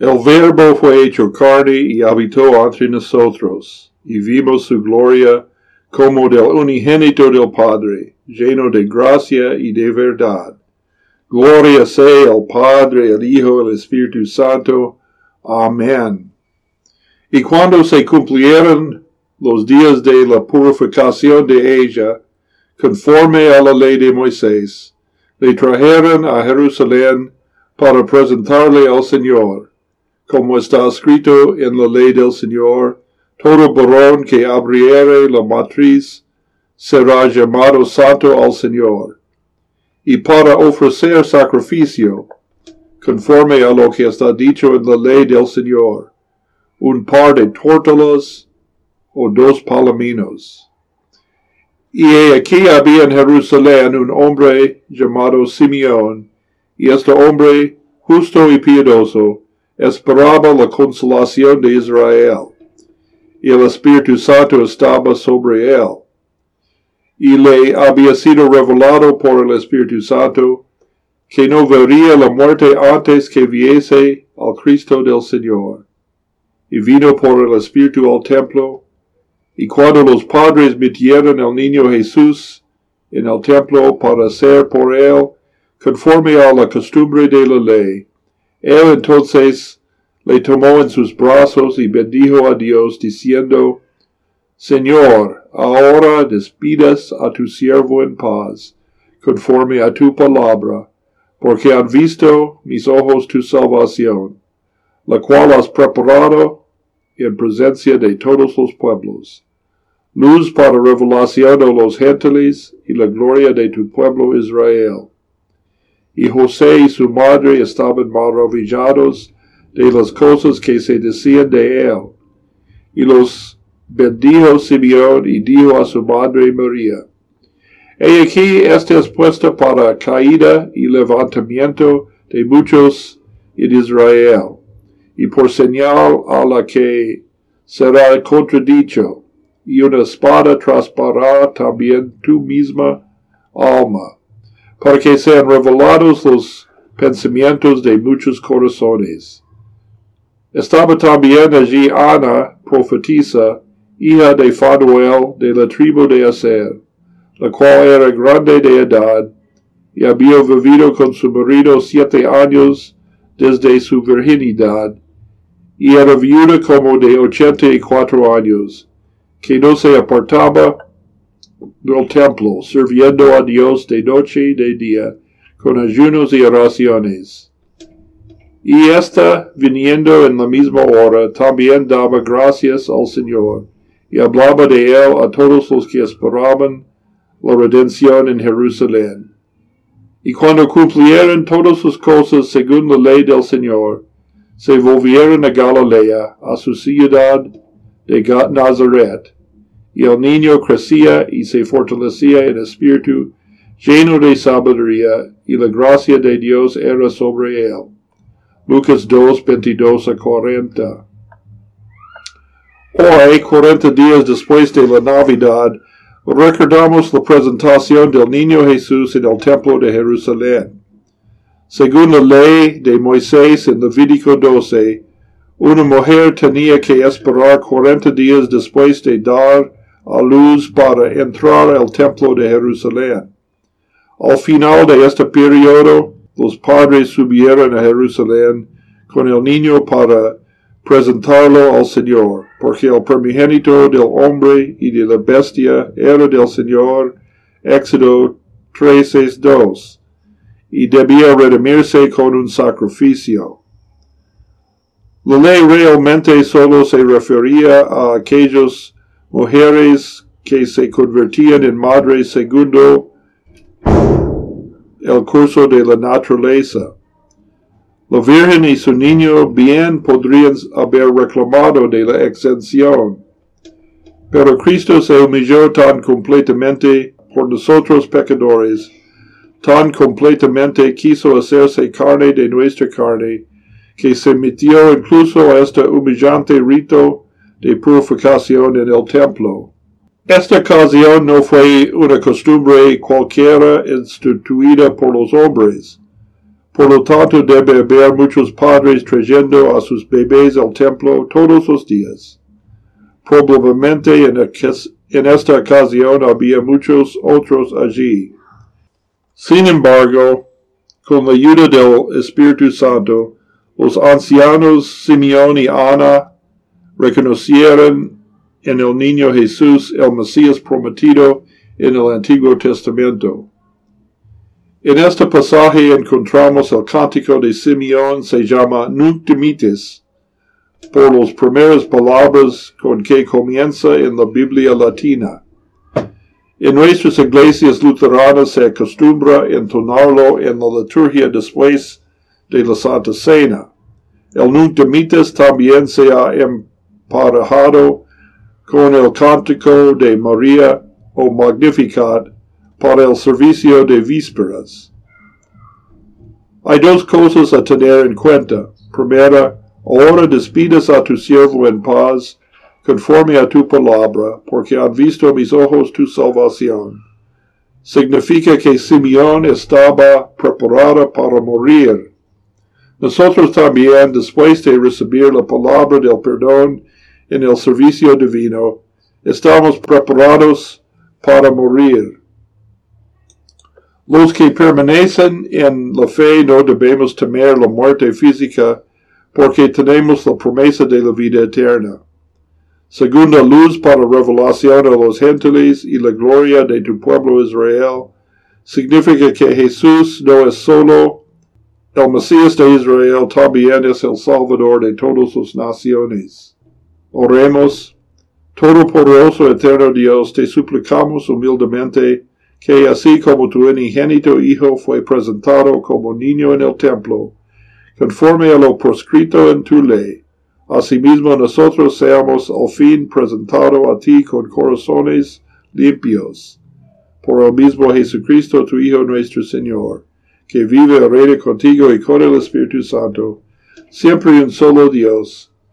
El Verbo fue hecho carne y habitó entre nosotros, y vimos su gloria como del unigénito del Padre, lleno de gracia y de verdad. Gloria sea al Padre, al Hijo, al Espíritu Santo. Amén. Y cuando se cumplieron los días de la purificación de ella, conforme a la ley de Moisés, le trajeron a Jerusalén para presentarle al Señor, como está escrito en la ley del Señor, todo varón que abriere la matriz será llamado santo al Señor. Y para ofrecer sacrificio, conforme a lo que está dicho en la ley del Señor, un par de tórtolas o dos palominos. Y aquí había en Jerusalén un hombre llamado Simeón, y este hombre, justo y piadoso, esperaba la consolación de Israel, y el Espíritu Santo estaba sobre él. Y le había sido revelado por el Espíritu Santo que no vería la muerte antes que viese al Cristo del Señor. Y vino por el Espíritu al templo, y cuando los padres metieron al niño Jesús en el templo para hacer por él conforme a la costumbre de la ley. Él entonces le tomó en sus brazos y bendijo a Dios, diciendo, Señor, ahora despidas a tu siervo en paz, conforme a tu palabra, porque han visto mis ojos tu salvación, la cual has preparado en presencia de todos los pueblos, luz para revelación a los gentiles y la gloria de tu pueblo Israel y José y su madre estaban maravillados de las cosas que se decían de él. Y los bendijo Simeón y dijo a su madre María, He aquí esta es puesta para caída y levantamiento de muchos en Israel, y por señal a la que será contradicho, y una espada traspará también tu misma alma para que sean revelados los pensamientos de muchos corazones. Estaba también allí Ana, profetisa, hija de Fanuel de la tribu de Aser, la cual era grande de edad, y había vivido con su marido siete años desde su virginidad, y era viuda como de ochenta y cuatro años, que no se apartaba del templo, sirviendo a Dios de noche y de día, con ayunos y oraciones. Y ésta, viniendo en la misma hora, también daba gracias al Señor, y hablaba de él a todos los que esperaban la redención en Jerusalén. Y cuando cumplieron todas sus cosas según la ley del Señor, se volvieron a Galilea, a su ciudad de Nazaret, y el niño crecía y se fortalecía en espíritu, lleno de sabiduría, y la gracia de Dios era sobre él. Lucas 2, 22 a 40. Hoy, 40 días después de la Navidad, recordamos la presentación del niño Jesús en el templo de Jerusalén. Según la ley de Moisés en Levítico 12, una mujer tenía que esperar 40 días después de dar a luz para entrar al templo de Jerusalén. Al final de este periodo, los padres subieron a Jerusalén con el niño para presentarlo al Señor, porque el primogénito del hombre y de la bestia era del Señor, Éxodo 13.2, y debía redimirse con un sacrificio. La ley realmente solo se refería a aquellos mujeres que se convertían en madres segundo el curso de la naturaleza. La Virgen y su niño bien podrían haber reclamado de la exención, pero Cristo se humilló tan completamente por nosotros pecadores, tan completamente quiso hacerse carne de nuestra carne, que se metió incluso a este humillante rito de purificación en el templo. Esta ocasión no fue una costumbre cualquiera instituida por los hombres, Por lo tanto, debe haber muchos padres trayendo a sus bebés al templo todos los días. Probablemente en, en esta ocasión había muchos otros allí. Sin embargo, con la ayuda del Espíritu Santo, los ancianos Simeón y Ana reconocieron en el niño Jesús el Mesías prometido en el Antiguo Testamento. En este pasaje encontramos el cántico de Simeón, se llama Nunc Dimites, por las primeras palabras con que comienza en la Biblia latina. En nuestras iglesias luteranas se acostumbra entonarlo en la liturgia después de la Santa Cena. El Nunc Dimites también se ha emparejado con el cántico de María o Magnificat para el servicio de vísperas. Hay dos cosas a tener en cuenta. Primera, ahora despides a tu siervo en paz, conforme a tu palabra, porque han visto mis ojos tu salvación. Significa que Simeón estaba preparada para morir. Nosotros también, después de recibir la palabra del perdón en el servicio divino, estamos preparados para morir. Los que permanecen en la fe no debemos temer la muerte física porque tenemos la promesa de la vida eterna. Segunda luz para revelación a los gentiles y la gloria de tu pueblo Israel, significa que Jesús no es solo el Mesías de Israel, también es el Salvador de todas las naciones. Oremos, Todopoderoso Eterno Dios, te suplicamos humildemente que así como tu unigénito Hijo fue presentado como niño en el templo, conforme a lo proscrito en tu ley, asimismo nosotros seamos al fin presentados a ti con corazones limpios, por el mismo Jesucristo tu Hijo nuestro Señor, que vive y reina contigo y con el Espíritu Santo, siempre un solo Dios,